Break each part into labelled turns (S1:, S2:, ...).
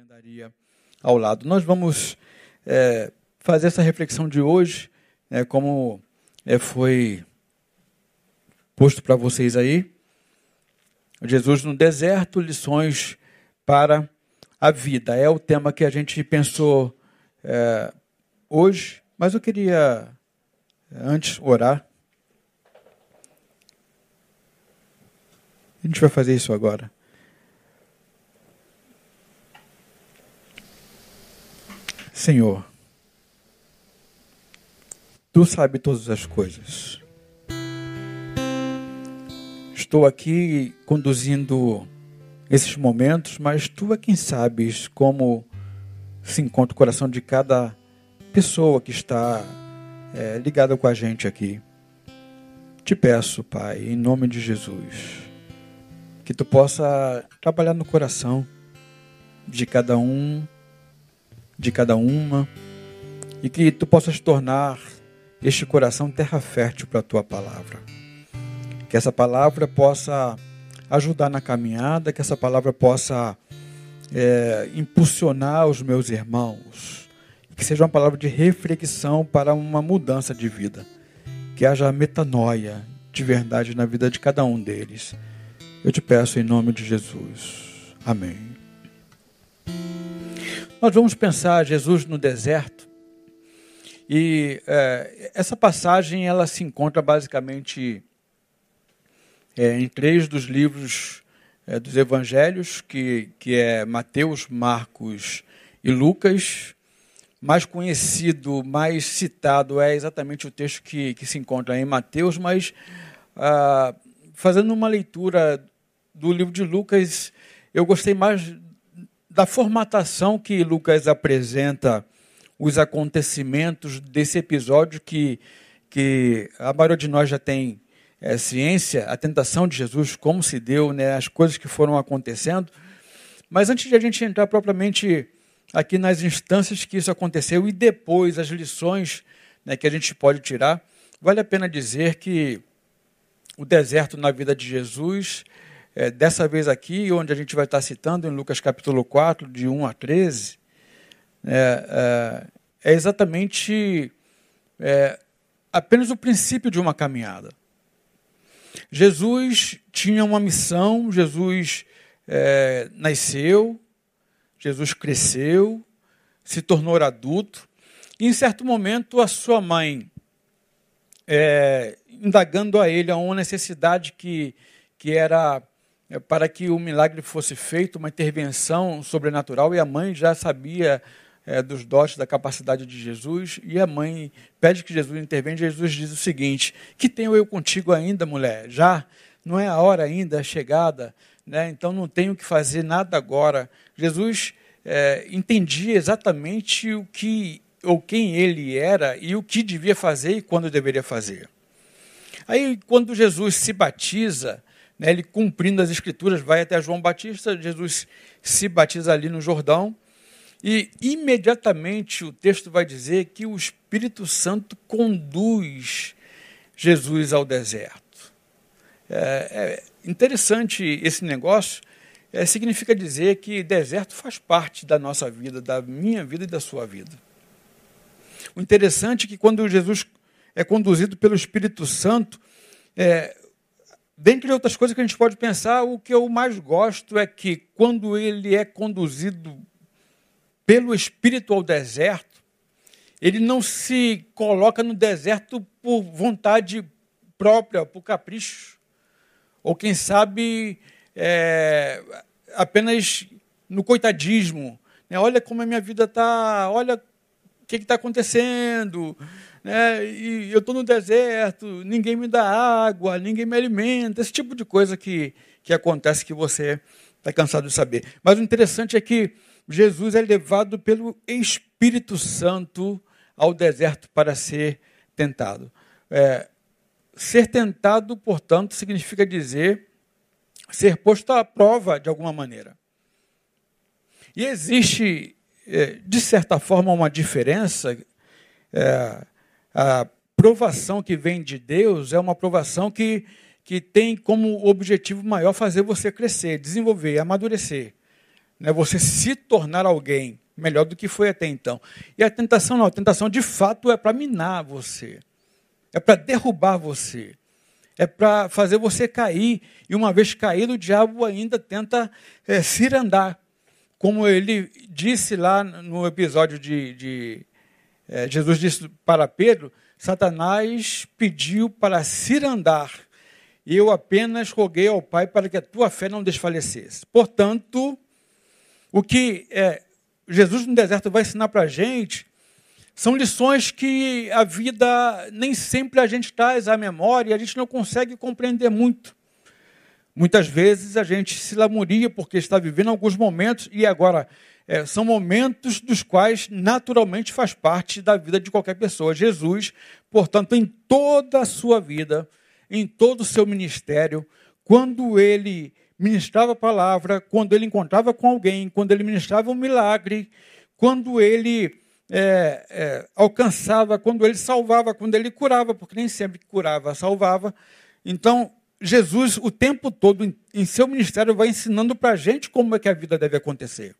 S1: andaria ao lado. Nós vamos é, fazer essa reflexão de hoje, né, como é, foi posto para vocês aí. Jesus no deserto, lições para a vida. É o tema que a gente pensou é, hoje, mas eu queria antes orar. A gente vai fazer isso agora. Senhor, tu sabes todas as coisas. Estou aqui conduzindo esses momentos, mas tu é quem sabes como se encontra o coração de cada pessoa que está é, ligada com a gente aqui. Te peço, Pai, em nome de Jesus, que tu possa trabalhar no coração de cada um de cada uma e que tu possas tornar este coração terra fértil para a tua palavra. Que essa palavra possa ajudar na caminhada, que essa palavra possa é, impulsionar os meus irmãos, que seja uma palavra de reflexão para uma mudança de vida, que haja metanoia de verdade na vida de cada um deles. Eu te peço em nome de Jesus. Amém. Nós vamos pensar Jesus no deserto. E é, essa passagem ela se encontra basicamente é, em três dos livros é, dos evangelhos, que, que é Mateus, Marcos e Lucas. Mais conhecido, mais citado é exatamente o texto que, que se encontra em Mateus, mas ah, fazendo uma leitura do livro de Lucas, eu gostei mais da formatação que Lucas apresenta os acontecimentos desse episódio que, que a maioria de nós já tem é, ciência, a tentação de Jesus, como se deu, né, as coisas que foram acontecendo. Mas antes de a gente entrar propriamente aqui nas instâncias que isso aconteceu e depois as lições né, que a gente pode tirar, vale a pena dizer que o deserto na vida de Jesus é, dessa vez aqui, onde a gente vai estar citando em Lucas capítulo 4, de 1 a 13, é, é, é exatamente é, apenas o princípio de uma caminhada. Jesus tinha uma missão, Jesus é, nasceu, Jesus cresceu, se tornou adulto, e em certo momento a sua mãe, é, indagando a ele a uma necessidade que, que era para que o milagre fosse feito, uma intervenção sobrenatural, e a mãe já sabia é, dos dotes, da capacidade de Jesus, e a mãe pede que Jesus intervenha. Jesus diz o seguinte: Que tenho eu contigo ainda, mulher? Já não é a hora ainda, a chegada, né? então não tenho que fazer nada agora. Jesus é, entendia exatamente o que ou quem ele era e o que devia fazer e quando deveria fazer. Aí, quando Jesus se batiza, né, ele cumprindo as escrituras, vai até João Batista, Jesus se batiza ali no Jordão, e imediatamente o texto vai dizer que o Espírito Santo conduz Jesus ao deserto. É, é interessante esse negócio, é, significa dizer que deserto faz parte da nossa vida, da minha vida e da sua vida. O interessante é que quando Jesus é conduzido pelo Espírito Santo, é, Dentre outras coisas que a gente pode pensar, o que eu mais gosto é que quando ele é conduzido pelo Espírito ao deserto, ele não se coloca no deserto por vontade própria, por capricho, ou quem sabe é, apenas no coitadismo. Né? Olha como a minha vida está, olha o que está acontecendo né? e eu estou no deserto, ninguém me dá água, ninguém me alimenta, esse tipo de coisa que, que acontece que você está cansado de saber. Mas o interessante é que Jesus é levado pelo Espírito Santo ao deserto para ser tentado. É, ser tentado, portanto, significa dizer ser posto à prova de alguma maneira. E existe, é, de certa forma, uma diferença é, a provação que vem de Deus é uma provação que, que tem como objetivo maior fazer você crescer, desenvolver, amadurecer. Né? Você se tornar alguém melhor do que foi até então. E a tentação não, a tentação de fato é para minar você. É para derrubar você. É para fazer você cair. E uma vez caído, o diabo ainda tenta é, cirandar. Como ele disse lá no episódio de, de é, Jesus disse para Pedro, Satanás pediu para cirandar. E eu apenas roguei ao Pai para que a tua fé não desfalecesse. Portanto, o que é, Jesus no deserto vai ensinar para a gente são lições que a vida nem sempre a gente traz à memória e a gente não consegue compreender muito. Muitas vezes a gente se lamuria porque está vivendo alguns momentos e agora é, são momentos dos quais naturalmente faz parte da vida de qualquer pessoa. Jesus, portanto, em toda a sua vida, em todo o seu ministério, quando ele ministrava a palavra, quando ele encontrava com alguém, quando ele ministrava um milagre, quando ele é, é, alcançava, quando ele salvava, quando ele curava, porque nem sempre curava, salvava. Então, Jesus, o tempo todo, em, em seu ministério, vai ensinando para a gente como é que a vida deve acontecer.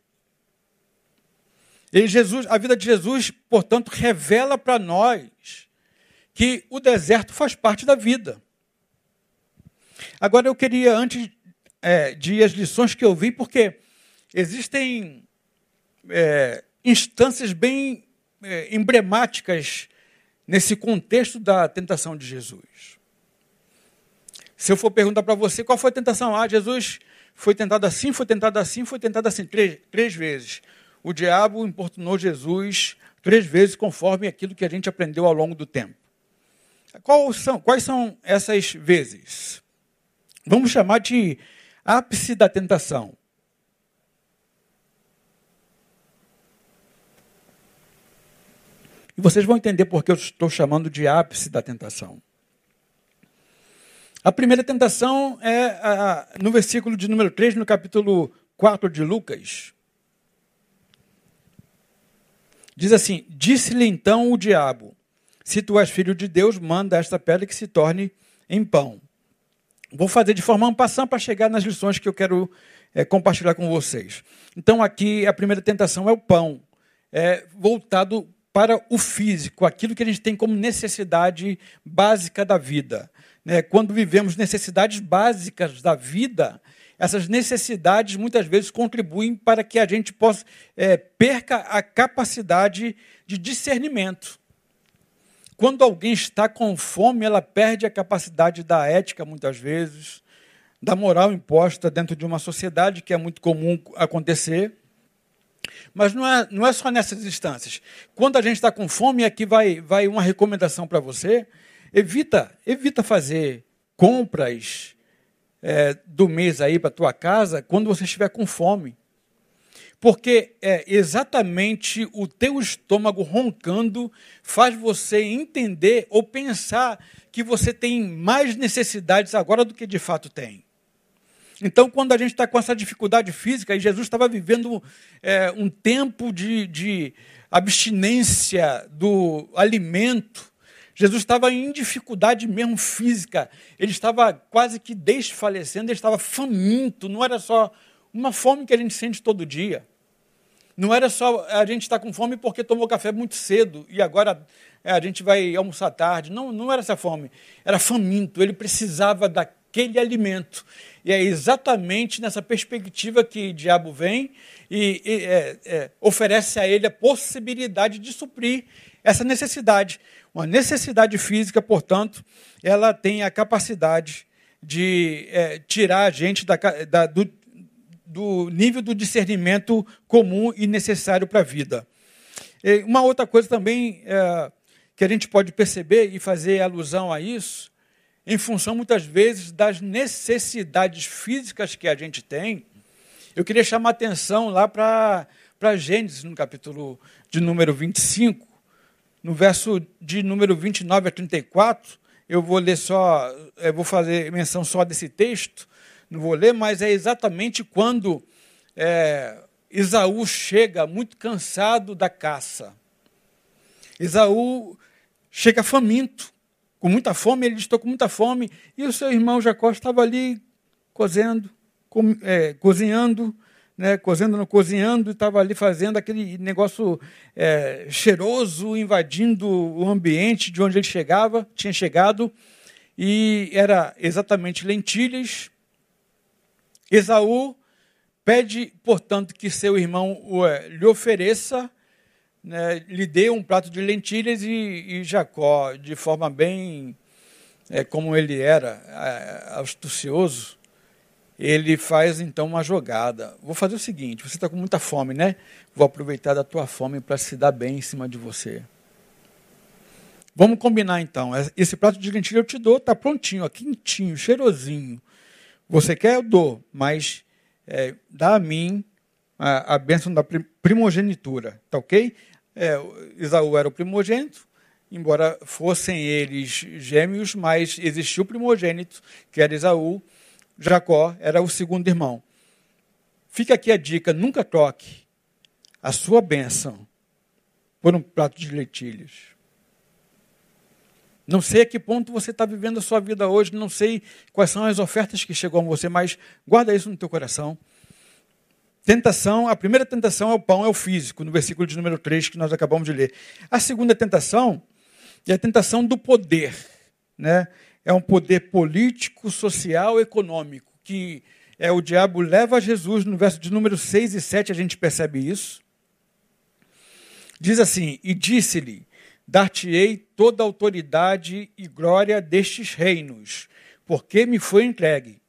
S1: E Jesus, a vida de Jesus, portanto, revela para nós que o deserto faz parte da vida. Agora eu queria, antes é, de as lições que eu vi, porque existem é, instâncias bem é, emblemáticas nesse contexto da tentação de Jesus. Se eu for perguntar para você qual foi a tentação, ah, Jesus foi tentado assim, foi tentado assim, foi tentado assim, três, três vezes. O diabo importunou Jesus três vezes, conforme aquilo que a gente aprendeu ao longo do tempo. Quais são, quais são essas vezes? Vamos chamar de ápice da tentação. E vocês vão entender por que eu estou chamando de ápice da tentação. A primeira tentação é a, no versículo de número 3, no capítulo 4 de Lucas. Diz assim: Disse-lhe então o diabo: Se tu és filho de Deus, manda esta pedra que se torne em pão. Vou fazer de forma passando para chegar nas lições que eu quero é, compartilhar com vocês. Então, aqui a primeira tentação é o pão, é voltado para o físico, aquilo que a gente tem como necessidade básica da vida. Né? Quando vivemos necessidades básicas da vida, essas necessidades muitas vezes contribuem para que a gente possa é, perca a capacidade de discernimento. Quando alguém está com fome, ela perde a capacidade da ética, muitas vezes, da moral imposta dentro de uma sociedade, que é muito comum acontecer. Mas não é, não é só nessas instâncias. Quando a gente está com fome, aqui vai, vai uma recomendação para você: evita, evita fazer compras é, do mês aí para tua casa quando você estiver com fome porque é exatamente o teu estômago roncando faz você entender ou pensar que você tem mais necessidades agora do que de fato tem. Então, quando a gente está com essa dificuldade física, e Jesus estava vivendo é, um tempo de, de abstinência do alimento, Jesus estava em dificuldade mesmo física, ele estava quase que desfalecendo, ele estava faminto, não era só uma fome que a gente sente todo dia. Não era só a gente estar tá com fome porque tomou café muito cedo e agora é, a gente vai almoçar tarde. Não, não era essa fome. Era faminto. Ele precisava daquele alimento. E é exatamente nessa perspectiva que o diabo vem e, e é, é, oferece a ele a possibilidade de suprir essa necessidade. Uma necessidade física, portanto, ela tem a capacidade de é, tirar a gente da, da, do, do nível do discernimento comum e necessário para a vida. E uma outra coisa também é, que a gente pode perceber e fazer alusão a isso, em função muitas vezes das necessidades físicas que a gente tem, eu queria chamar atenção lá para Gênesis, no capítulo de número 25, no verso de número 29 a 34, eu vou ler só, eu vou fazer menção só desse texto, não vou ler, mas é exatamente quando é, Isaú chega muito cansado da caça. Isaú chega faminto, com muita fome, ele estou com muita fome, e o seu irmão Jacó estava ali cozendo, é, cozinhando, né, cozendo, cozinhando, e estava ali fazendo aquele negócio é, cheiroso, invadindo o ambiente de onde ele chegava, tinha chegado, e era exatamente lentilhas. Esaú pede, portanto, que seu irmão é, lhe ofereça, né, lhe dê um prato de lentilhas, e, e Jacó, de forma bem é, como ele era é, astucioso, ele faz então uma jogada. Vou fazer o seguinte: você está com muita fome, né? Vou aproveitar da tua fome para se dar bem em cima de você. Vamos combinar então. Esse prato de lentilha eu te dou, está prontinho, ó, quentinho, cheirosinho. Você quer, eu dou, mas é, dá a mim a, a bênção da primogenitura, tá ok? É, Isaú era o primogênito, embora fossem eles gêmeos, mas existiu o primogênito, que era Isaú, Jacó era o segundo irmão. Fica aqui a dica: nunca toque a sua bênção por um prato de lentilhas. Não sei a que ponto você está vivendo a sua vida hoje, não sei quais são as ofertas que chegam a você, mas guarda isso no teu coração. Tentação, a primeira tentação é o pão, é o físico, no versículo de número 3 que nós acabamos de ler. A segunda tentação é a tentação do poder. Né? É um poder político, social, econômico, que é o diabo leva a Jesus, no verso de número 6 e 7 a gente percebe isso. Diz assim: E disse-lhe: Dar-te-ei toda a autoridade e glória destes reinos, porque me foi entregue,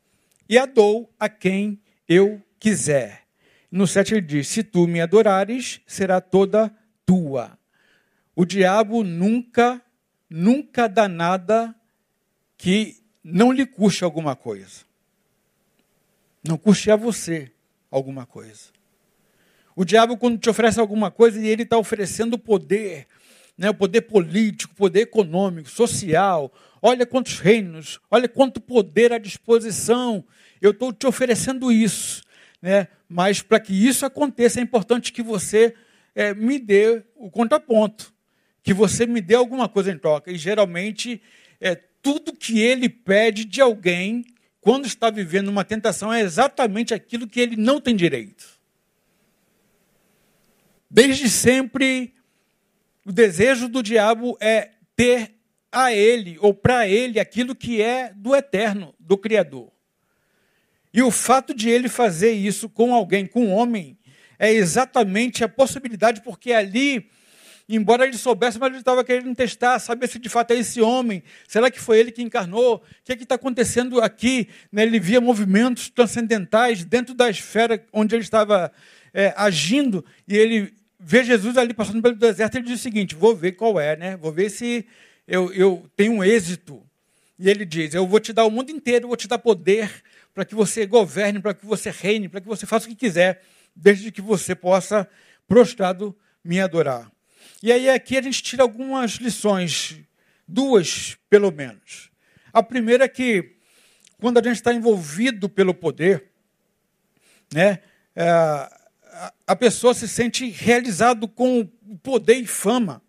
S1: e a dou a quem eu quiser. No 7 ele diz: Se tu me adorares, será toda tua. O diabo nunca, nunca dá nada que não lhe custe alguma coisa. Não custe a você alguma coisa. O diabo, quando te oferece alguma coisa, ele está oferecendo poder, né, o poder político, poder econômico, social. Olha quantos reinos, olha quanto poder à disposição. Eu estou te oferecendo isso. Né? Mas para que isso aconteça, é importante que você é, me dê o contraponto, que você me dê alguma coisa em troca. E geralmente, é, tudo que ele pede de alguém, quando está vivendo uma tentação, é exatamente aquilo que ele não tem direito. Desde sempre, o desejo do diabo é ter a ele ou para ele aquilo que é do eterno, do Criador. E o fato de ele fazer isso com alguém, com um homem, é exatamente a possibilidade, porque ali, embora ele soubesse, mas ele estava querendo testar, saber se de fato é esse homem, será que foi ele que encarnou? O que é está acontecendo aqui? Né, ele via movimentos transcendentais dentro da esfera onde ele estava é, agindo, e ele vê Jesus ali passando pelo deserto, ele diz o seguinte: vou ver qual é, né? Vou ver se eu, eu tenho um êxito. E ele diz: Eu vou te dar o mundo inteiro, vou te dar poder, para que você governe, para que você reine, para que você faça o que quiser, desde que você possa, prostrado, me adorar. E aí aqui a gente tira algumas lições, duas pelo menos. A primeira é que, quando a gente está envolvido pelo poder, né, é, a pessoa se sente realizado com poder e fama.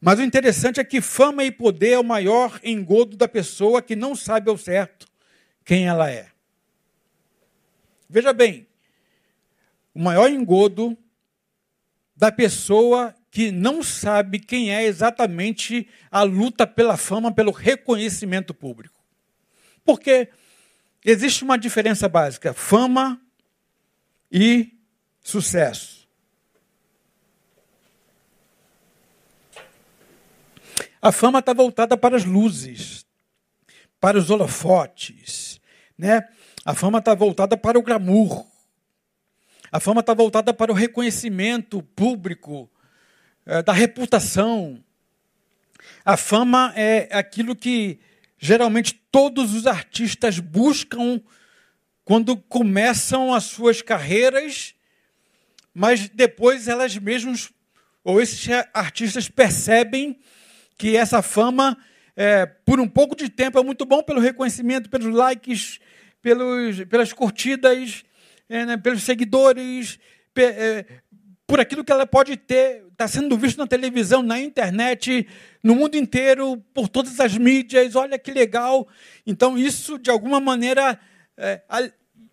S1: Mas o interessante é que fama e poder é o maior engodo da pessoa que não sabe ao certo quem ela é. Veja bem, o maior engodo da pessoa que não sabe quem é exatamente a luta pela fama, pelo reconhecimento público. Porque existe uma diferença básica: fama e sucesso. A fama está voltada para as luzes, para os holofotes, né? A fama está voltada para o glamour. A fama está voltada para o reconhecimento público, é, da reputação. A fama é aquilo que geralmente todos os artistas buscam quando começam as suas carreiras, mas depois elas mesmas, ou esses artistas percebem que essa fama é, por um pouco de tempo é muito bom pelo reconhecimento, pelos likes, pelos, pelas curtidas, é, né, pelos seguidores, pe, é, por aquilo que ela pode ter, está sendo visto na televisão, na internet, no mundo inteiro, por todas as mídias. Olha que legal. Então, isso, de alguma maneira, é,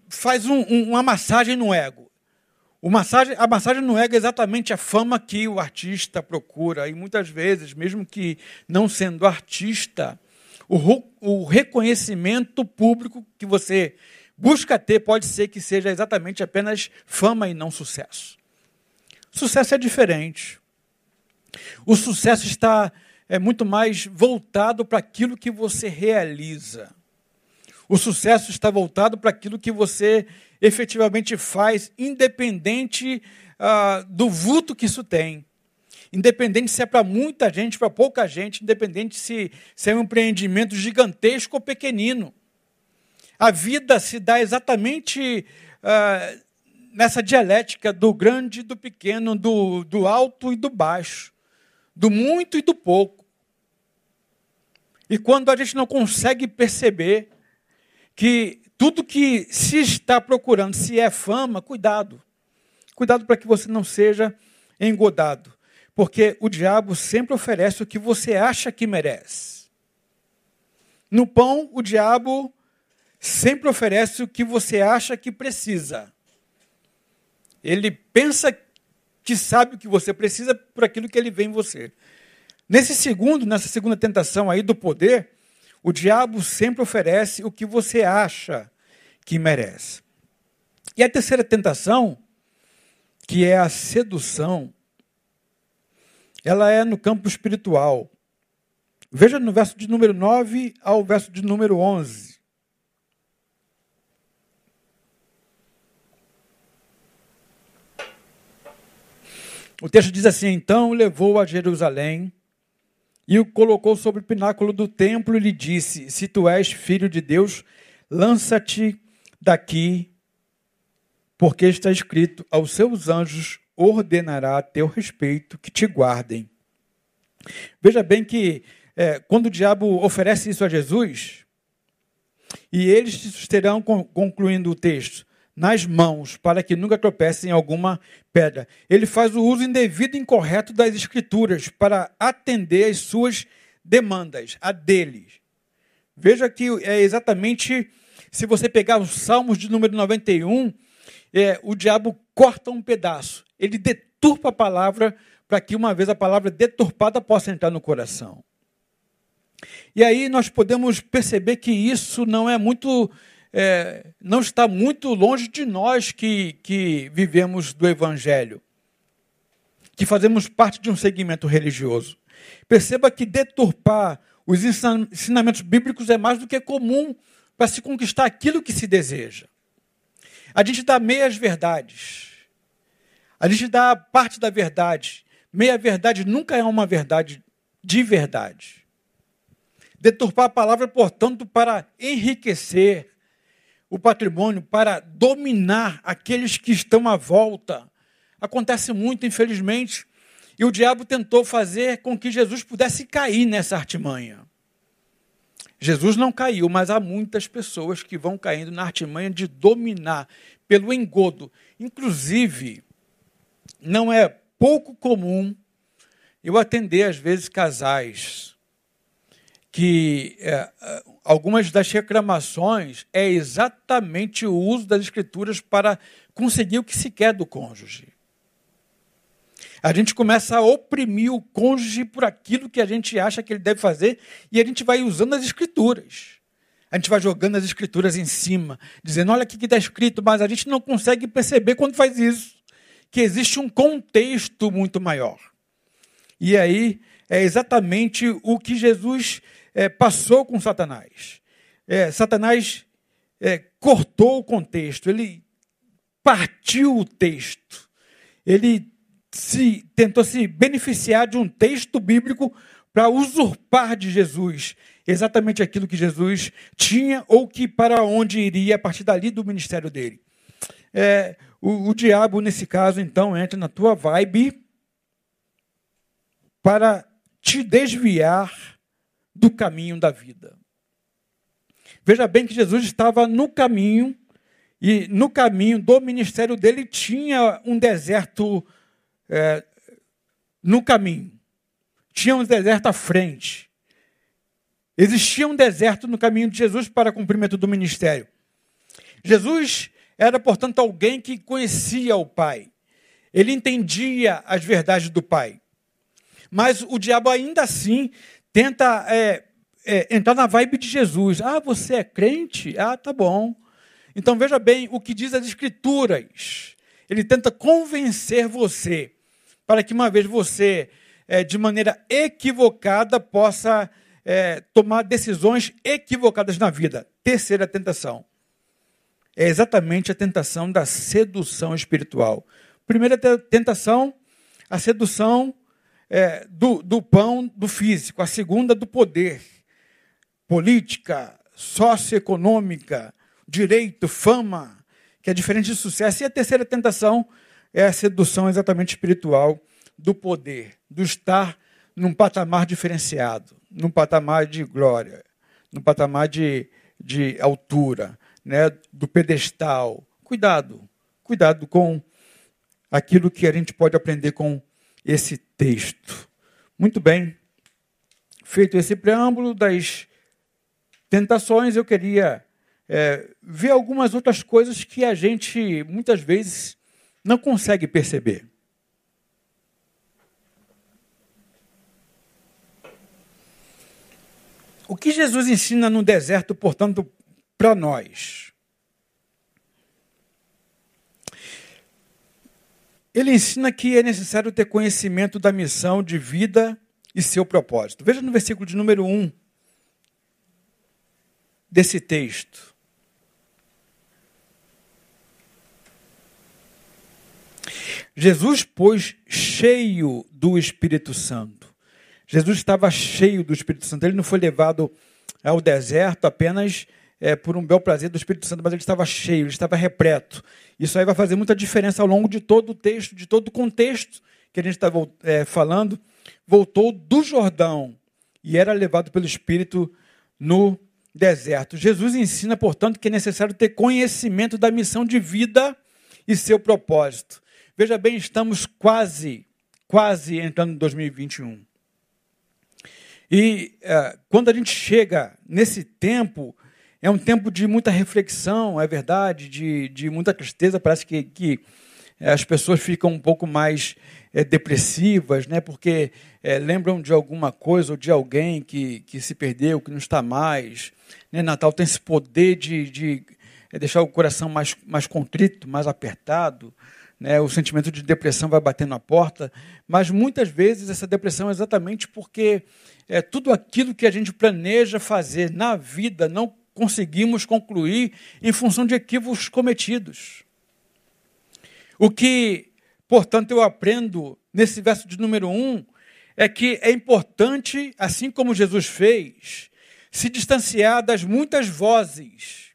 S1: faz um, um, uma massagem no ego. Massagem, a massagem no ego é exatamente a fama que o artista procura. E muitas vezes, mesmo que não sendo artista, o, o reconhecimento público que você busca ter pode ser que seja exatamente apenas fama e não sucesso. Sucesso é diferente. O sucesso está é muito mais voltado para aquilo que você realiza. O sucesso está voltado para aquilo que você efetivamente faz, independente uh, do vulto que isso tem. Independente se é para muita gente, para pouca gente, independente se, se é um empreendimento gigantesco ou pequenino. A vida se dá exatamente uh, nessa dialética do grande e do pequeno, do, do alto e do baixo, do muito e do pouco. E quando a gente não consegue perceber que tudo que se está procurando, se é fama, cuidado. Cuidado para que você não seja engodado. Porque o diabo sempre oferece o que você acha que merece. No pão, o diabo sempre oferece o que você acha que precisa. Ele pensa que sabe o que você precisa por aquilo que ele vê em você. Nesse segundo, nessa segunda tentação aí do poder, o diabo sempre oferece o que você acha que merece. E a terceira tentação, que é a sedução, ela é no campo espiritual. Veja no verso de número 9 ao verso de número 11. O texto diz assim: Então levou a Jerusalém e o colocou sobre o pináculo do templo e lhe disse: Se tu és filho de Deus, lança-te daqui, porque está escrito: Aos seus anjos ordenará a teu respeito que te guardem. Veja bem que é, quando o diabo oferece isso a Jesus, e eles te susterão, concluindo o texto, nas mãos, para que nunca tropecem em alguma pedra. Ele faz o uso indevido e incorreto das escrituras para atender às suas demandas, a deles. Veja que é exatamente, se você pegar os Salmos de número 91, é, o diabo corta um pedaço. Ele deturpa a palavra para que uma vez a palavra deturpada possa entrar no coração. E aí nós podemos perceber que isso não é muito é, não está muito longe de nós que, que vivemos do Evangelho, que fazemos parte de um segmento religioso. Perceba que deturpar os ensinamentos bíblicos é mais do que comum para se conquistar aquilo que se deseja. A gente dá meias verdades. A gente dá parte da verdade. Meia verdade nunca é uma verdade de verdade. Deturpar a palavra, portanto, para enriquecer, o patrimônio para dominar aqueles que estão à volta. Acontece muito, infelizmente. E o diabo tentou fazer com que Jesus pudesse cair nessa artimanha. Jesus não caiu, mas há muitas pessoas que vão caindo na artimanha de dominar pelo engodo. Inclusive, não é pouco comum eu atender, às vezes, casais que é, algumas das reclamações é exatamente o uso das escrituras para conseguir o que se quer do cônjuge. A gente começa a oprimir o cônjuge por aquilo que a gente acha que ele deve fazer e a gente vai usando as escrituras. A gente vai jogando as escrituras em cima, dizendo: olha aqui que está escrito, mas a gente não consegue perceber quando faz isso, que existe um contexto muito maior. E aí é exatamente o que Jesus é, passou com Satanás. É, Satanás é, cortou o contexto, ele partiu o texto, ele se tentou se beneficiar de um texto bíblico para usurpar de Jesus exatamente aquilo que Jesus tinha ou que para onde iria a partir dali do ministério dele. É, o, o diabo, nesse caso, então, entra na tua vibe para te desviar do caminho da vida. Veja bem que Jesus estava no caminho, e no caminho do ministério dele tinha um deserto é, no caminho. Tinha um deserto à frente. Existia um deserto no caminho de Jesus para cumprimento do ministério. Jesus era, portanto, alguém que conhecia o Pai. Ele entendia as verdades do Pai. Mas o diabo ainda assim tenta é, é, entrar na vibe de Jesus. Ah, você é crente? Ah, tá bom. Então veja bem o que diz as Escrituras. Ele tenta convencer você para que uma vez você, é, de maneira equivocada, possa é, tomar decisões equivocadas na vida. Terceira tentação. É exatamente a tentação da sedução espiritual. Primeira tentação, a sedução é, do, do pão do físico. A segunda, do poder. Política, socioeconômica, direito, fama, que é diferente de sucesso. E a terceira tentação é a sedução exatamente espiritual do poder, do estar num patamar diferenciado, num patamar de glória, num patamar de, de altura, né, do pedestal. Cuidado, cuidado com aquilo que a gente pode aprender com esse texto. Muito bem, feito esse preâmbulo das tentações, eu queria é, ver algumas outras coisas que a gente muitas vezes não consegue perceber. O que Jesus ensina no deserto, portanto, para nós? Ele ensina que é necessário ter conhecimento da missão de vida e seu propósito. Veja no versículo de número 1 desse texto. Jesus, pois, cheio do Espírito Santo. Jesus estava cheio do Espírito Santo. Ele não foi levado ao deserto apenas é, por um bel prazer do Espírito Santo, mas ele estava cheio, ele estava repleto. Isso aí vai fazer muita diferença ao longo de todo o texto, de todo o contexto que a gente está é, falando. Voltou do Jordão e era levado pelo Espírito no deserto. Jesus ensina, portanto, que é necessário ter conhecimento da missão de vida e seu propósito. Veja bem, estamos quase, quase entrando em 2021. E é, quando a gente chega nesse tempo, é um tempo de muita reflexão, é verdade, de, de muita tristeza. Parece que, que é, as pessoas ficam um pouco mais é, depressivas, né? porque é, lembram de alguma coisa ou de alguém que, que se perdeu, que não está mais. Né? Natal tem esse poder de, de deixar o coração mais, mais contrito, mais apertado né, o sentimento de depressão vai batendo na porta, mas muitas vezes essa depressão é exatamente porque é, tudo aquilo que a gente planeja fazer na vida não conseguimos concluir em função de equívocos cometidos. O que, portanto, eu aprendo nesse verso de número um é que é importante, assim como Jesus fez, se distanciar das muitas vozes,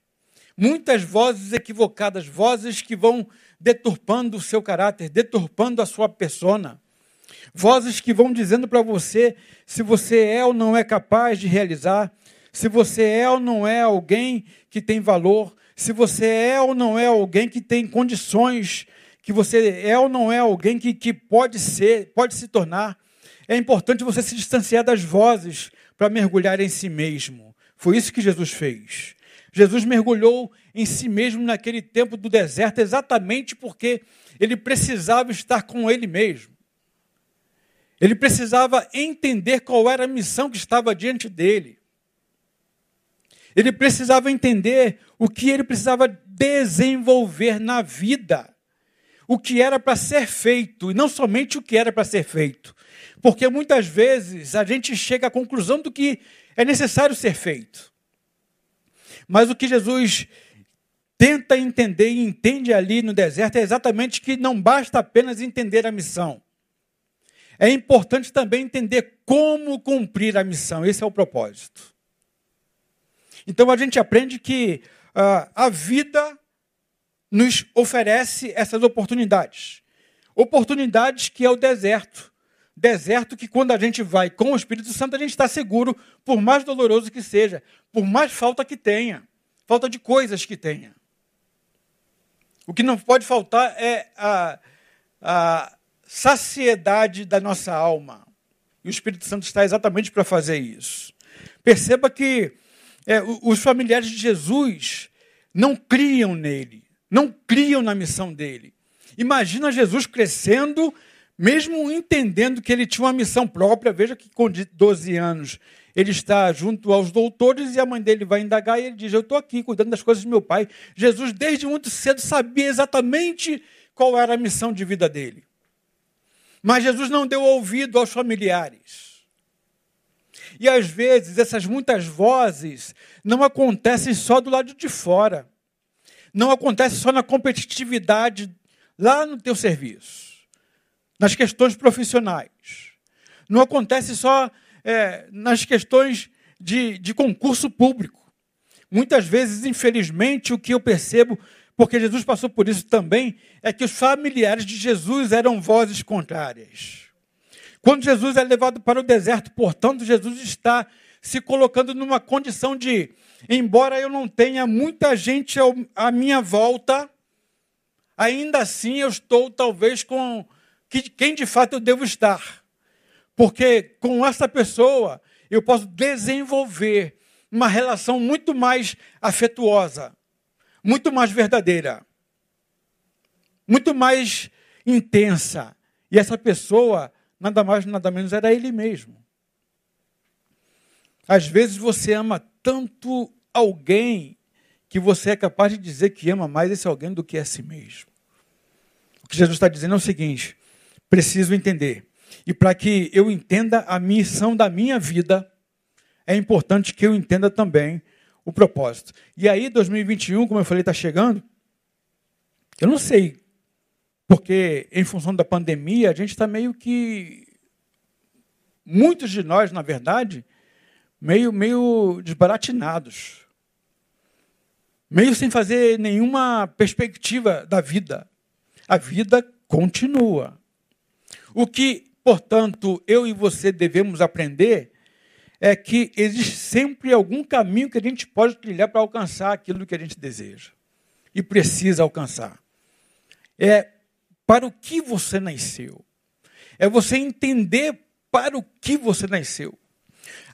S1: muitas vozes equivocadas, vozes que vão deturpando o seu caráter, deturpando a sua persona. Vozes que vão dizendo para você se você é ou não é capaz de realizar, se você é ou não é alguém que tem valor, se você é ou não é alguém que tem condições, que você é ou não é alguém que, que pode ser, pode se tornar. É importante você se distanciar das vozes para mergulhar em si mesmo. Foi isso que Jesus fez. Jesus mergulhou em si mesmo naquele tempo do deserto exatamente porque ele precisava estar com ele mesmo. Ele precisava entender qual era a missão que estava diante dele. Ele precisava entender o que ele precisava desenvolver na vida. O que era para ser feito, e não somente o que era para ser feito. Porque muitas vezes a gente chega à conclusão do que é necessário ser feito. Mas o que Jesus tenta entender e entende ali no deserto é exatamente que não basta apenas entender a missão. É importante também entender como cumprir a missão. Esse é o propósito. Então a gente aprende que uh, a vida nos oferece essas oportunidades. Oportunidades que é o deserto. Deserto que quando a gente vai com o Espírito Santo, a gente está seguro, por mais doloroso que seja, por mais falta que tenha, falta de coisas que tenha. O que não pode faltar é a, a saciedade da nossa alma. E o Espírito Santo está exatamente para fazer isso. Perceba que é, os familiares de Jesus não criam nele, não criam na missão dele. Imagina Jesus crescendo, mesmo entendendo que ele tinha uma missão própria. Veja que com 12 anos ele está junto aos doutores e a mãe dele vai indagar e ele diz: Eu estou aqui cuidando das coisas do meu pai. Jesus, desde muito cedo, sabia exatamente qual era a missão de vida dele. Mas Jesus não deu ouvido aos familiares. E às vezes essas muitas vozes não acontecem só do lado de fora. Não acontece só na competitividade lá no teu serviço, nas questões profissionais. Não acontece só é, nas questões de, de concurso público. Muitas vezes, infelizmente, o que eu percebo, porque Jesus passou por isso também, é que os familiares de Jesus eram vozes contrárias. Quando Jesus é levado para o deserto, portanto, Jesus está se colocando numa condição de, embora eu não tenha muita gente à minha volta, ainda assim eu estou talvez com quem de fato eu devo estar. Porque com essa pessoa eu posso desenvolver uma relação muito mais afetuosa, muito mais verdadeira, muito mais intensa. E essa pessoa, nada mais, nada menos, era ele mesmo. Às vezes você ama tanto alguém que você é capaz de dizer que ama mais esse alguém do que a si mesmo. O que Jesus está dizendo é o seguinte: preciso entender e para que eu entenda a missão da minha vida, é importante que eu entenda também o propósito. E aí, 2021, como eu falei, está chegando. Eu não sei, porque em função da pandemia, a gente está meio que. Muitos de nós, na verdade, meio, meio desbaratinados. Meio sem fazer nenhuma perspectiva da vida. A vida continua. O que Portanto, eu e você devemos aprender é que existe sempre algum caminho que a gente pode trilhar para alcançar aquilo que a gente deseja e precisa alcançar. É para o que você nasceu. É você entender para o que você nasceu.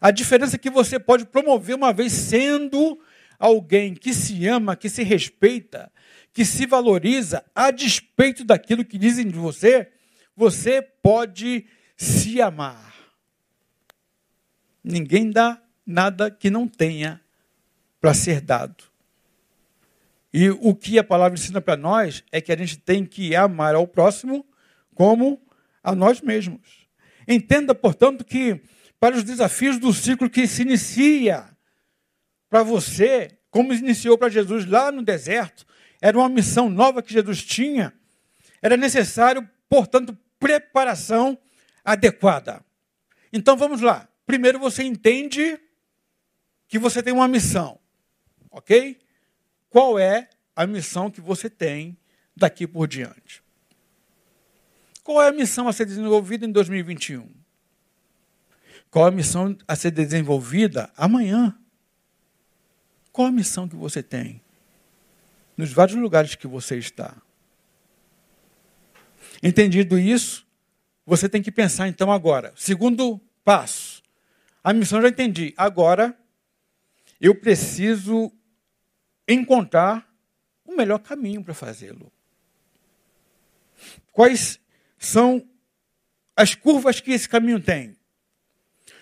S1: A diferença é que você pode promover uma vez sendo alguém que se ama, que se respeita, que se valoriza, a despeito daquilo que dizem de você, você pode se amar. Ninguém dá nada que não tenha para ser dado. E o que a palavra ensina para nós é que a gente tem que amar ao próximo como a nós mesmos. Entenda, portanto, que para os desafios do ciclo que se inicia para você, como iniciou para Jesus lá no deserto, era uma missão nova que Jesus tinha, era necessário, portanto, preparação adequada. Então vamos lá. Primeiro você entende que você tem uma missão, ok? Qual é a missão que você tem daqui por diante? Qual é a missão a ser desenvolvida em 2021? Qual é a missão a ser desenvolvida amanhã? Qual a missão que você tem nos vários lugares que você está? Entendido isso, você tem que pensar então agora. Segundo passo. A missão já entendi. Agora eu preciso encontrar o melhor caminho para fazê-lo. Quais são as curvas que esse caminho tem?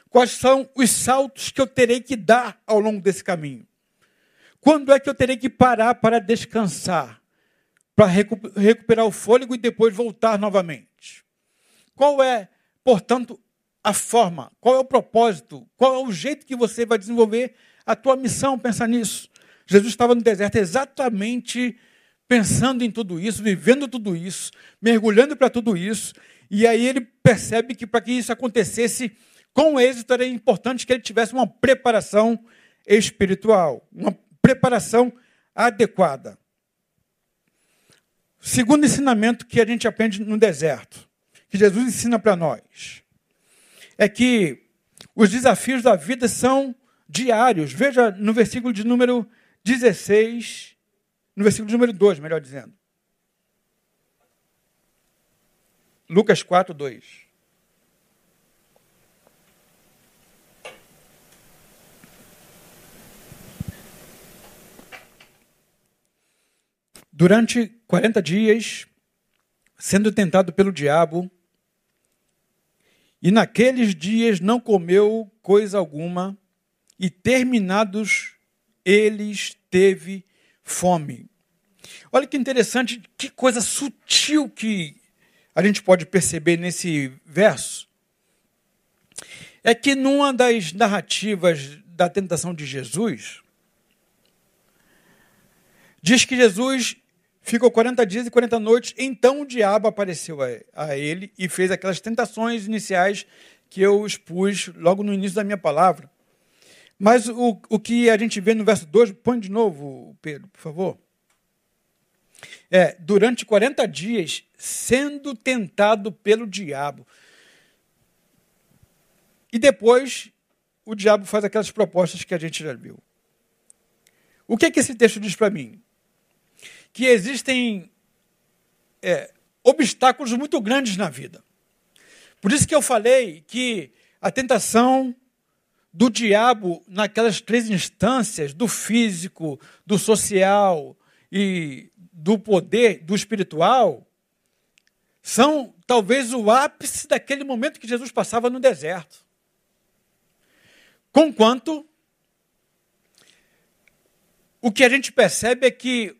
S1: Quais são os saltos que eu terei que dar ao longo desse caminho? Quando é que eu terei que parar para descansar? para recuperar o fôlego e depois voltar novamente. Qual é, portanto, a forma? Qual é o propósito? Qual é o jeito que você vai desenvolver a tua missão? Pensa nisso. Jesus estava no deserto exatamente pensando em tudo isso, vivendo tudo isso, mergulhando para tudo isso, e aí ele percebe que para que isso acontecesse com êxito era importante que ele tivesse uma preparação espiritual, uma preparação adequada. Segundo ensinamento que a gente aprende no deserto, que Jesus ensina para nós, é que os desafios da vida são diários. Veja no versículo de número 16, no versículo número 2, melhor dizendo. Lucas 4, 2. Durante 40 dias, sendo tentado pelo diabo, e naqueles dias não comeu coisa alguma, e terminados eles teve fome. Olha que interessante, que coisa sutil que a gente pode perceber nesse verso. É que numa das narrativas da tentação de Jesus, diz que Jesus ficou 40 dias e 40 noites, então o diabo apareceu a, ele e fez aquelas tentações iniciais que eu expus logo no início da minha palavra. Mas o, o que a gente vê no verso 2, põe de novo, Pedro, por favor. É, durante 40 dias, sendo tentado pelo diabo. E depois, o diabo faz aquelas propostas que a gente já viu. O que, é que esse texto diz para mim? Que existem é, obstáculos muito grandes na vida. Por isso que eu falei que a tentação do diabo naquelas três instâncias, do físico, do social e do poder, do espiritual, são talvez o ápice daquele momento que Jesus passava no deserto. Conquanto o que a gente percebe é que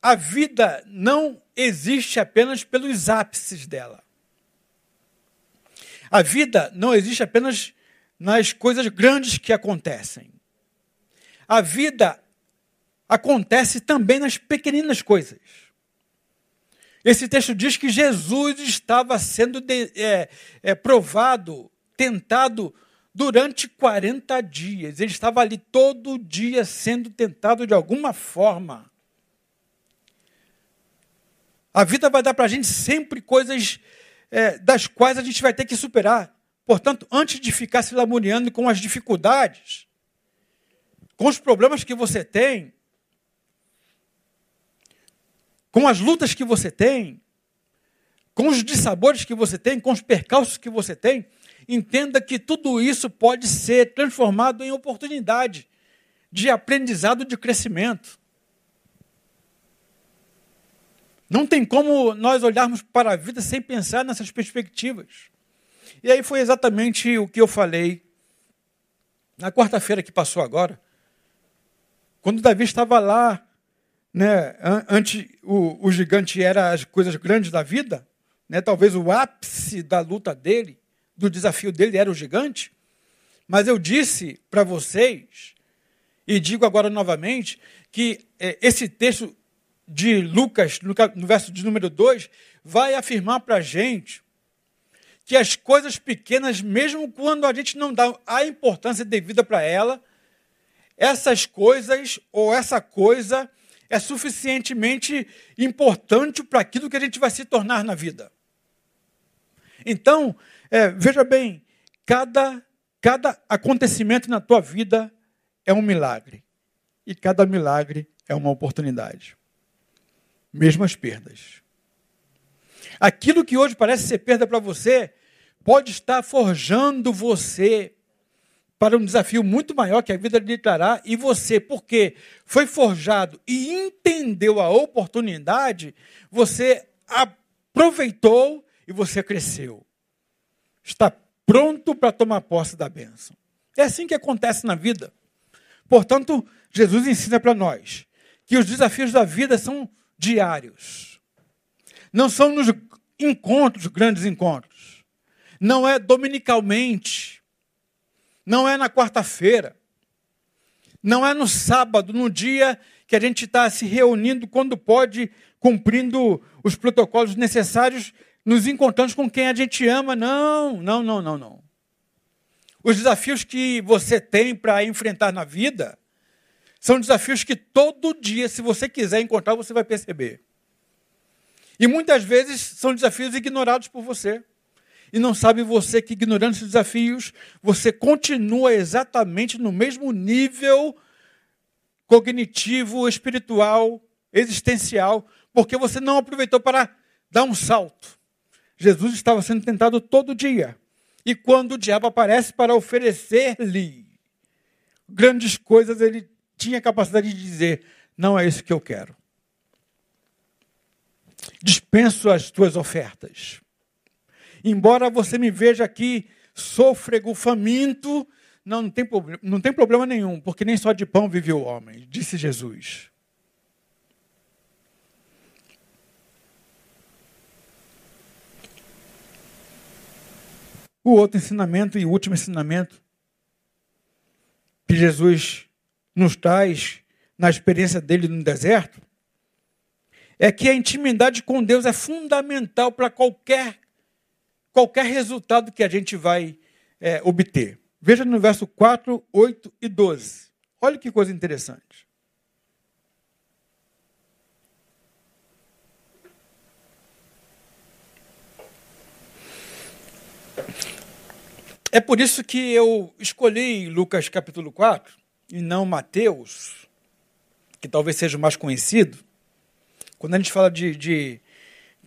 S1: a vida não existe apenas pelos ápices dela. A vida não existe apenas nas coisas grandes que acontecem. A vida acontece também nas pequeninas coisas. Esse texto diz que Jesus estava sendo de, é, é, provado, tentado durante 40 dias. Ele estava ali todo dia sendo tentado de alguma forma. A vida vai dar para a gente sempre coisas é, das quais a gente vai ter que superar. Portanto, antes de ficar se lamuriando com as dificuldades, com os problemas que você tem, com as lutas que você tem, com os dissabores que você tem, com os percalços que você tem, entenda que tudo isso pode ser transformado em oportunidade de aprendizado, de crescimento. Não tem como nós olharmos para a vida sem pensar nessas perspectivas. E aí foi exatamente o que eu falei na quarta-feira que passou agora, quando Davi estava lá, né, antes o, o gigante era as coisas grandes da vida, né, talvez o ápice da luta dele, do desafio dele era o gigante, mas eu disse para vocês, e digo agora novamente, que é, esse texto de Lucas, no, no verso de número 2, vai afirmar para a gente que as coisas pequenas, mesmo quando a gente não dá a importância devida para ela, essas coisas ou essa coisa é suficientemente importante para aquilo que a gente vai se tornar na vida. Então, é, veja bem, cada, cada acontecimento na tua vida é um milagre. E cada milagre é uma oportunidade. Mesmo as perdas. Aquilo que hoje parece ser perda para você, pode estar forjando você para um desafio muito maior que a vida lhe trará, e você, porque foi forjado e entendeu a oportunidade, você aproveitou e você cresceu. Está pronto para tomar posse da bênção. É assim que acontece na vida. Portanto, Jesus ensina para nós que os desafios da vida são diários. Não são nos encontros, grandes encontros. Não é dominicalmente. Não é na quarta-feira. Não é no sábado, no dia que a gente está se reunindo quando pode, cumprindo os protocolos necessários, nos encontrando com quem a gente ama. Não, não, não, não, não. Os desafios que você tem para enfrentar na vida são desafios que todo dia, se você quiser encontrar, você vai perceber. E muitas vezes são desafios ignorados por você. E não sabe você que, ignorando esses desafios, você continua exatamente no mesmo nível cognitivo, espiritual, existencial, porque você não aproveitou para dar um salto. Jesus estava sendo tentado todo dia. E quando o diabo aparece para oferecer-lhe grandes coisas, ele tinha capacidade de dizer: Não é isso que eu quero. dispenso as tuas ofertas. Embora você me veja aqui sôfrego, faminto, não, não, tem, não tem problema nenhum, porque nem só de pão vive o homem, disse Jesus. O outro ensinamento e o último ensinamento que Jesus nos traz na experiência dele no deserto é que a intimidade com Deus é fundamental para qualquer qualquer resultado que a gente vai é, obter. Veja no verso 4, 8 e 12. Olha que coisa interessante. É por isso que eu escolhi Lucas capítulo 4 e não Mateus, que talvez seja o mais conhecido. Quando a gente fala de, de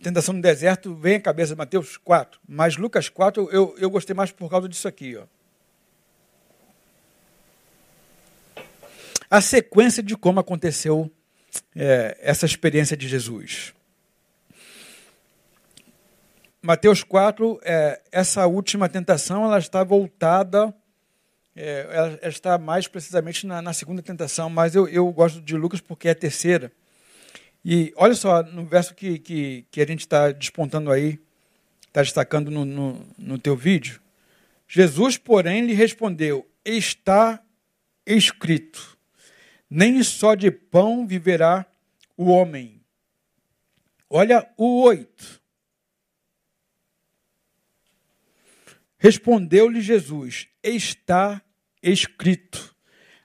S1: tentação no deserto, vem à cabeça Mateus 4. Mas Lucas 4 eu, eu gostei mais por causa disso aqui. Ó. A sequência de como aconteceu é, essa experiência de Jesus. Mateus 4, é, essa última tentação, ela está voltada, é, ela está mais precisamente na, na segunda tentação, mas eu, eu gosto de Lucas porque é a terceira. E olha só, no verso que, que, que a gente está despontando aí, está destacando no, no, no teu vídeo. Jesus, porém, lhe respondeu: Está escrito, nem só de pão viverá o homem. Olha o oito. Respondeu-lhe Jesus: Está escrito: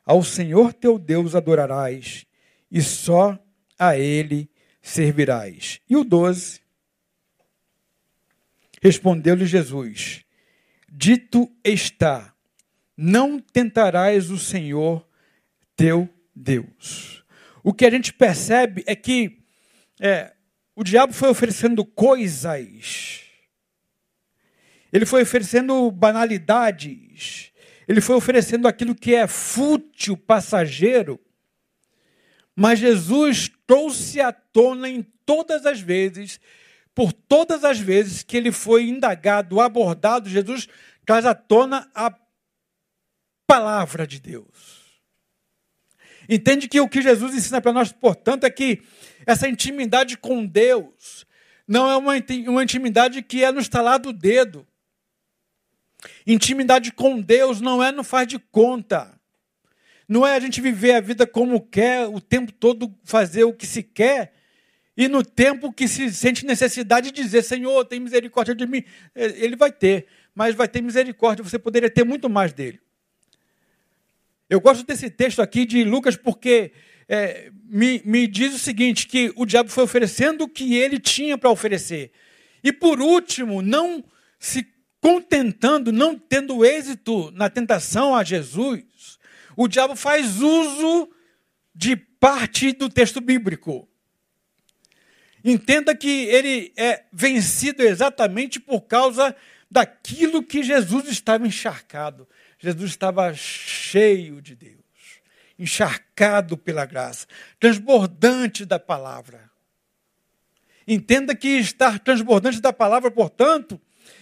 S1: Ao Senhor teu Deus adorarás, e só a ele servirás. E o 12. Respondeu-lhe Jesus: Dito está, não tentarás o Senhor teu Deus. O que a gente percebe é que é, o diabo foi oferecendo coisas, ele foi oferecendo banalidades, ele foi oferecendo aquilo que é fútil, passageiro, mas Jesus trouxe à tona em todas as vezes, por todas as vezes que ele foi indagado, abordado, Jesus traz à tona a palavra de Deus. Entende que o que Jesus ensina para nós, portanto, é que essa intimidade com Deus não é uma, uma intimidade que é no estalar do dedo. Intimidade com Deus não é no faz de conta. Não é a gente viver a vida como quer, o tempo todo fazer o que se quer, e no tempo que se sente necessidade de dizer, Senhor, tem misericórdia de mim. É, ele vai ter, mas vai ter misericórdia, você poderia ter muito mais dele. Eu gosto desse texto aqui de Lucas porque é, me, me diz o seguinte: que o diabo foi oferecendo o que ele tinha para oferecer. E por último, não se contentando, não tendo êxito na tentação a Jesus, o diabo faz uso de parte do texto bíblico. Entenda que ele é vencido exatamente por causa daquilo que Jesus estava encharcado. Jesus estava cheio de Deus, encharcado pela graça, transbordante da palavra. Entenda que estar transbordante da palavra, portanto,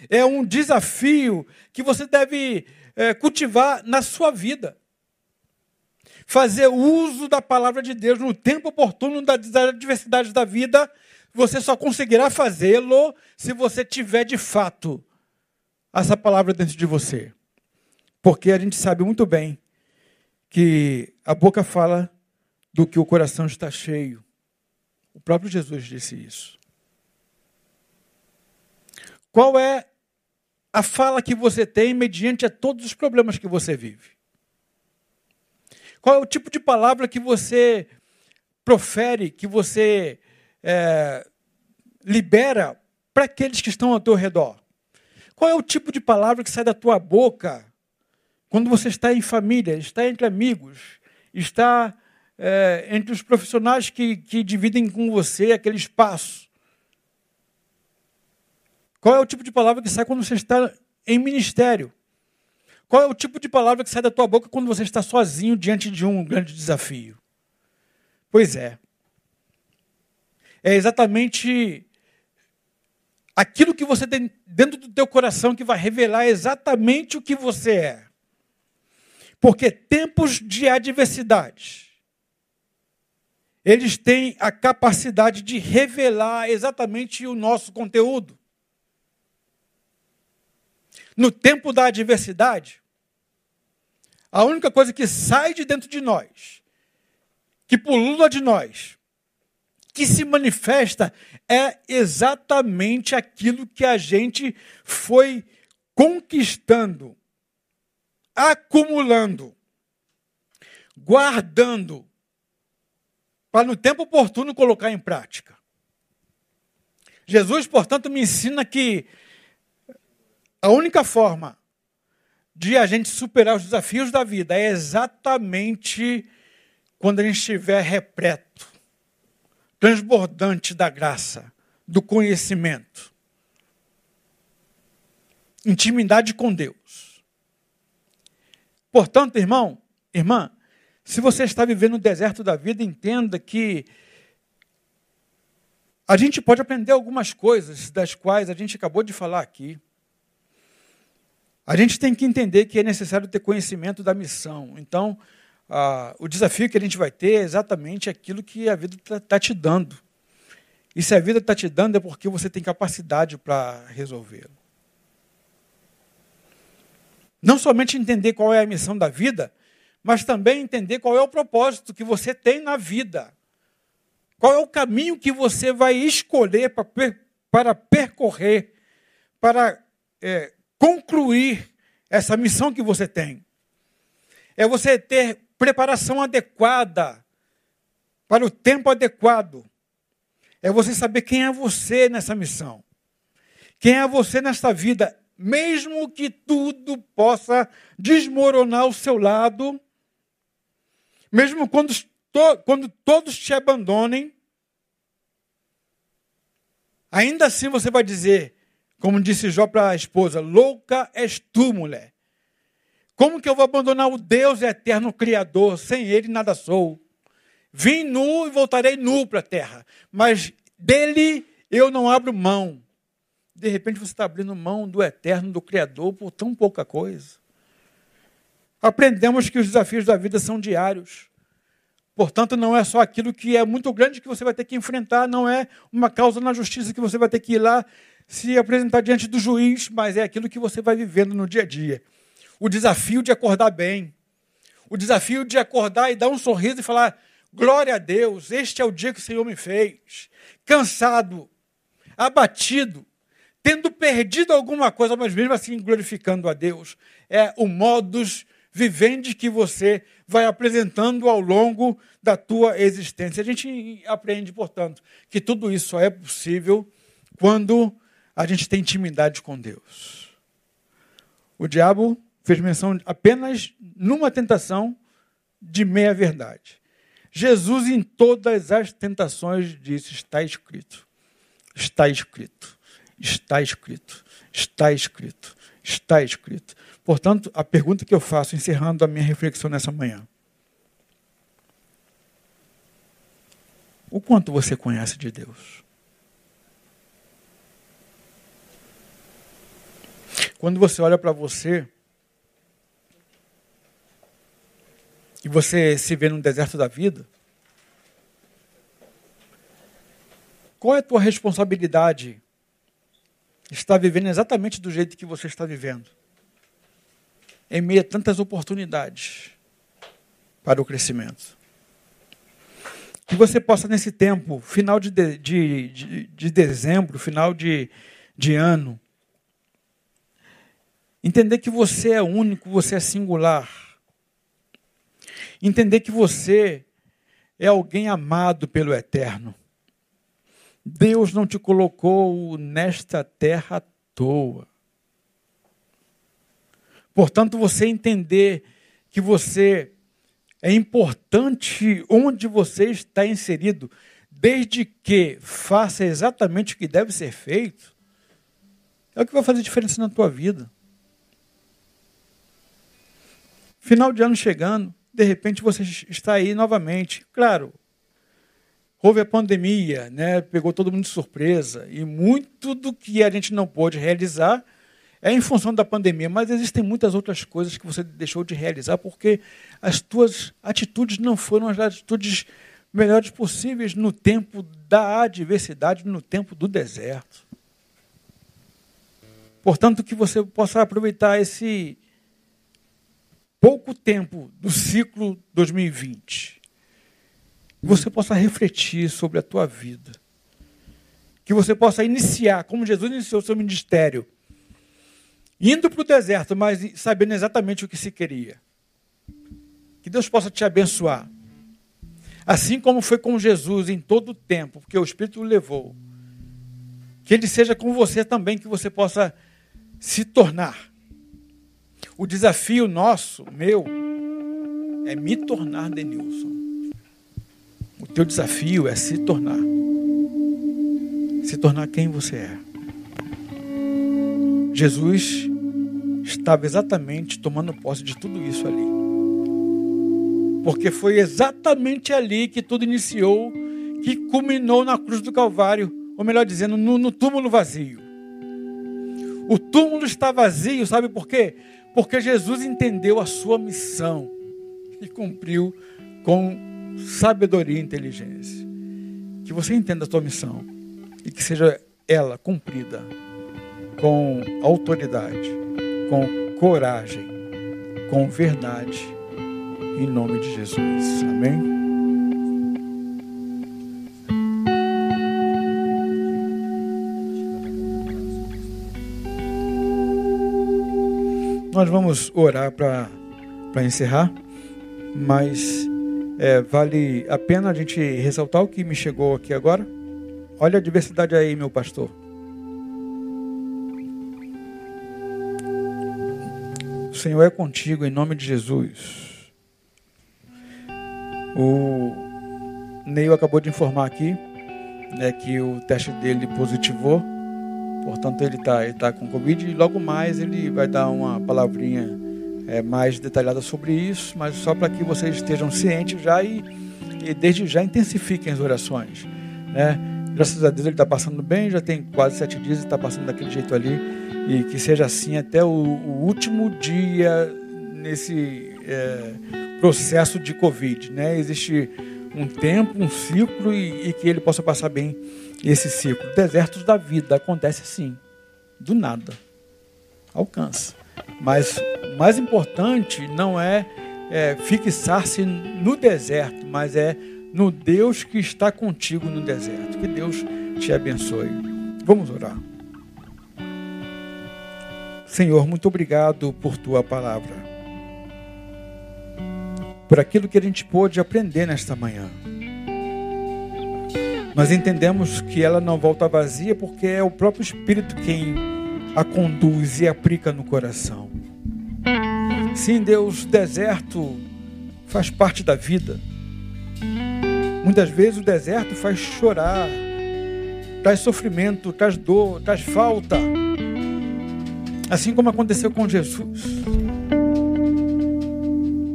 S1: é um desafio que você deve é, cultivar na sua vida fazer uso da palavra de Deus no tempo oportuno das adversidades da vida, você só conseguirá fazê-lo se você tiver de fato essa palavra dentro de você. Porque a gente sabe muito bem que a boca fala do que o coração está cheio. O próprio Jesus disse isso. Qual é a fala que você tem mediante a todos os problemas que você vive? Qual é o tipo de palavra que você profere, que você é, libera para aqueles que estão ao teu redor? Qual é o tipo de palavra que sai da tua boca quando você está em família, está entre amigos, está é, entre os profissionais que, que dividem com você aquele espaço? Qual é o tipo de palavra que sai quando você está em ministério? Qual é o tipo de palavra que sai da tua boca quando você está sozinho diante de um grande desafio? Pois é. é exatamente aquilo que você tem dentro do teu coração que vai revelar exatamente o que você é. Porque tempos de adversidade, eles têm a capacidade de revelar exatamente o nosso conteúdo. No tempo da adversidade, a única coisa que sai de dentro de nós, que pulula de nós, que se manifesta é exatamente aquilo que a gente foi conquistando, acumulando, guardando, para no tempo oportuno colocar em prática. Jesus, portanto, me ensina que a única forma de a gente superar os desafios da vida é exatamente quando a gente estiver repleto, transbordante da graça, do conhecimento, intimidade com Deus. Portanto, irmão, irmã, se você está vivendo no deserto da vida, entenda que a gente pode aprender algumas coisas das quais a gente acabou de falar aqui. A gente tem que entender que é necessário ter conhecimento da missão. Então, ah, o desafio que a gente vai ter é exatamente aquilo que a vida está tá te dando. E se a vida está te dando é porque você tem capacidade para resolvê-lo. Não somente entender qual é a missão da vida, mas também entender qual é o propósito que você tem na vida. Qual é o caminho que você vai escolher para, para percorrer, para é, concluir essa missão que você tem. É você ter preparação adequada para o tempo adequado. É você saber quem é você nessa missão. Quem é você nesta vida, mesmo que tudo possa desmoronar ao seu lado, mesmo quando, quando todos te abandonem, ainda assim você vai dizer: como disse Jó para a esposa: Louca és tu, mulher. Como que eu vou abandonar o Deus eterno Criador? Sem Ele nada sou. Vim nu e voltarei nu para a terra, mas dele eu não abro mão. De repente você está abrindo mão do eterno, do Criador, por tão pouca coisa. Aprendemos que os desafios da vida são diários. Portanto, não é só aquilo que é muito grande que você vai ter que enfrentar, não é uma causa na justiça que você vai ter que ir lá se apresentar diante do juiz, mas é aquilo que você vai vivendo no dia a dia. O desafio de acordar bem. O desafio de acordar e dar um sorriso e falar: glória a Deus, este é o dia que o Senhor me fez. Cansado, abatido, tendo perdido alguma coisa, mas mesmo assim glorificando a Deus. É o modus vivendi que você vai apresentando ao longo da tua existência. A gente aprende, portanto, que tudo isso só é possível quando a gente tem intimidade com Deus. O diabo fez menção apenas numa tentação de meia verdade. Jesus, em todas as tentações, disse: está escrito, está escrito, está escrito, está escrito, está escrito. Portanto, a pergunta que eu faço, encerrando a minha reflexão nessa manhã: o quanto você conhece de Deus? Quando você olha para você e você se vê no deserto da vida, qual é a tua responsabilidade? Está vivendo exatamente do jeito que você está vivendo, em meio a tantas oportunidades para o crescimento. Que você possa, nesse tempo, final de, de, de, de dezembro, final de, de ano, Entender que você é único, você é singular. Entender que você é alguém amado pelo Eterno. Deus não te colocou nesta terra à toa. Portanto, você entender que você é importante onde você está inserido, desde que faça exatamente o que deve ser feito, é o que vai fazer diferença na tua vida. Final de ano chegando, de repente você está aí novamente. Claro, houve a pandemia, né? Pegou todo mundo de surpresa e muito do que a gente não pôde realizar é em função da pandemia, mas existem muitas outras coisas que você deixou de realizar porque as tuas atitudes não foram as atitudes melhores possíveis no tempo da adversidade, no tempo do deserto. Portanto, que você possa aproveitar esse pouco tempo do ciclo 2020. Que você possa refletir sobre a tua vida. Que você possa iniciar, como Jesus iniciou o seu ministério, indo para o deserto, mas sabendo exatamente o que se queria. Que Deus possa te abençoar. Assim como foi com Jesus em todo o tempo, porque o Espírito o levou. Que Ele seja com você também, que você possa se tornar. O desafio nosso, meu, é me tornar Denilson. O teu desafio é se tornar. Se tornar quem você é. Jesus estava exatamente tomando posse de tudo isso ali. Porque foi exatamente ali que tudo iniciou, que culminou na cruz do Calvário, ou melhor dizendo, no, no túmulo vazio. O túmulo está vazio, sabe por quê? Porque Jesus entendeu a sua missão e cumpriu com sabedoria e inteligência. Que você entenda a sua missão e que seja ela cumprida com autoridade, com coragem, com verdade, em nome de Jesus. Amém? Nós vamos orar para encerrar, mas é, vale a pena a gente ressaltar o que me chegou aqui agora. Olha a diversidade aí, meu pastor. O Senhor é contigo em nome de Jesus. O Neil acabou de informar aqui né, que o teste dele positivou Portanto, ele está ele tá com Covid e logo mais ele vai dar uma palavrinha é, mais detalhada sobre isso, mas só para que vocês estejam cientes já e, e desde já intensifiquem as orações. Né? Graças a Deus ele está passando bem, já tem quase sete dias e está passando daquele jeito ali. E que seja assim até o, o último dia nesse é, processo de Covid. Né? Existe um tempo, um ciclo e, e que ele possa passar bem esse ciclo. Desertos da vida acontece assim, do nada. Alcança. Mas o mais importante não é, é fixar-se no deserto, mas é no Deus que está contigo no deserto. Que Deus te abençoe. Vamos orar. Senhor, muito obrigado por tua palavra. Por aquilo que a gente pôde aprender nesta manhã. Nós entendemos que ela não volta vazia porque é o próprio Espírito quem a conduz e aplica no coração. Sim, Deus, deserto faz parte da vida. Muitas vezes o deserto faz chorar, traz sofrimento, traz dor, traz falta. Assim como aconteceu com Jesus.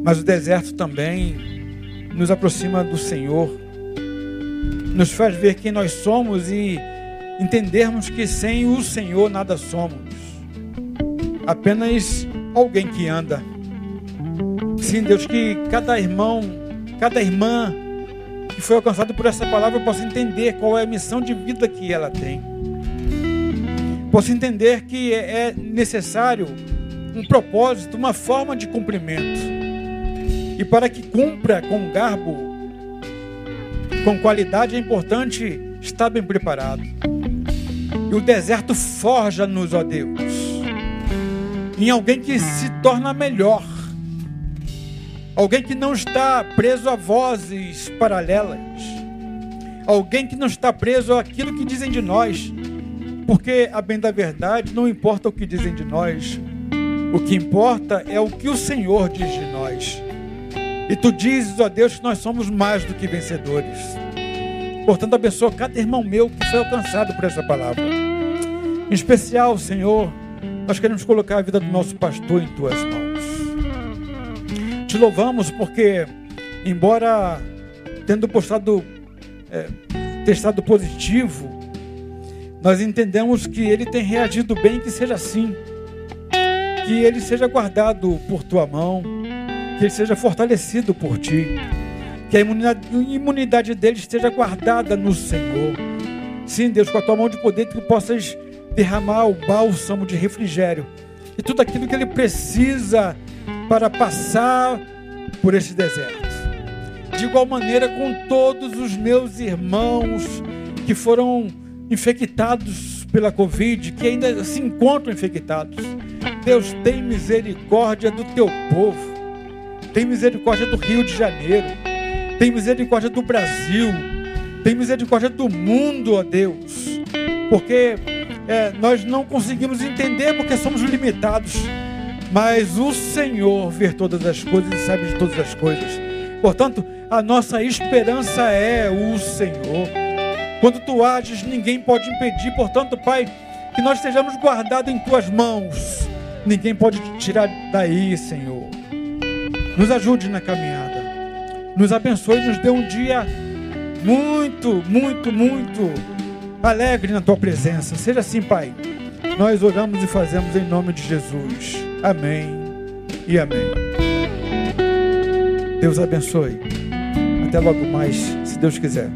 S1: Mas o deserto também nos aproxima do Senhor nos faz ver quem nós somos e entendermos que sem o Senhor nada somos. Apenas alguém que anda. Sim, Deus, que cada irmão, cada irmã que foi alcançado por essa palavra possa entender qual é a missão de vida que ela tem. Possa entender que é, é necessário um propósito, uma forma de cumprimento. E para que cumpra com garbo com qualidade é importante estar bem preparado. E o deserto forja-nos, ó Deus, em alguém que se torna melhor. Alguém que não está preso a vozes paralelas. Alguém que não está preso àquilo que dizem de nós. Porque, a bem da verdade, não importa o que dizem de nós. O que importa é o que o Senhor diz de nós. E tu dizes, ó Deus, que nós somos mais do que vencedores. Portanto, abençoa cada irmão meu que foi alcançado por essa palavra. Em especial, Senhor, nós queremos colocar a vida do nosso pastor em tuas mãos. Te louvamos porque, embora tendo postado é, testado positivo, nós entendemos que ele tem reagido bem, que seja assim. Que ele seja guardado por tua mão, que ele seja fortalecido por ti, que a imunidade, dele esteja guardada no Senhor. Sim, Deus, com a tua mão de poder, que possas derramar o bálsamo de refrigério e tudo aquilo que ele precisa para passar por esse deserto. De igual maneira com todos os meus irmãos que foram infectados pela Covid, que ainda se encontram infectados. Deus tem misericórdia do teu povo. Tem misericórdia do Rio de Janeiro. Tem misericórdia do Brasil. Tem misericórdia do mundo, ó Deus. Porque é, nós não conseguimos entender porque somos limitados. Mas o Senhor vê todas as coisas e sabe de todas as coisas. Portanto, a nossa esperança é o Senhor. Quando tu ages, ninguém pode impedir. Portanto, Pai, que nós estejamos guardados em tuas mãos. Ninguém pode te tirar daí, Senhor. Nos ajude na caminhada. Nos abençoe, nos dê um dia muito, muito, muito alegre na tua presença. Seja assim, Pai. Nós oramos e fazemos em nome de Jesus. Amém e amém. Deus abençoe. Até logo mais, se Deus quiser.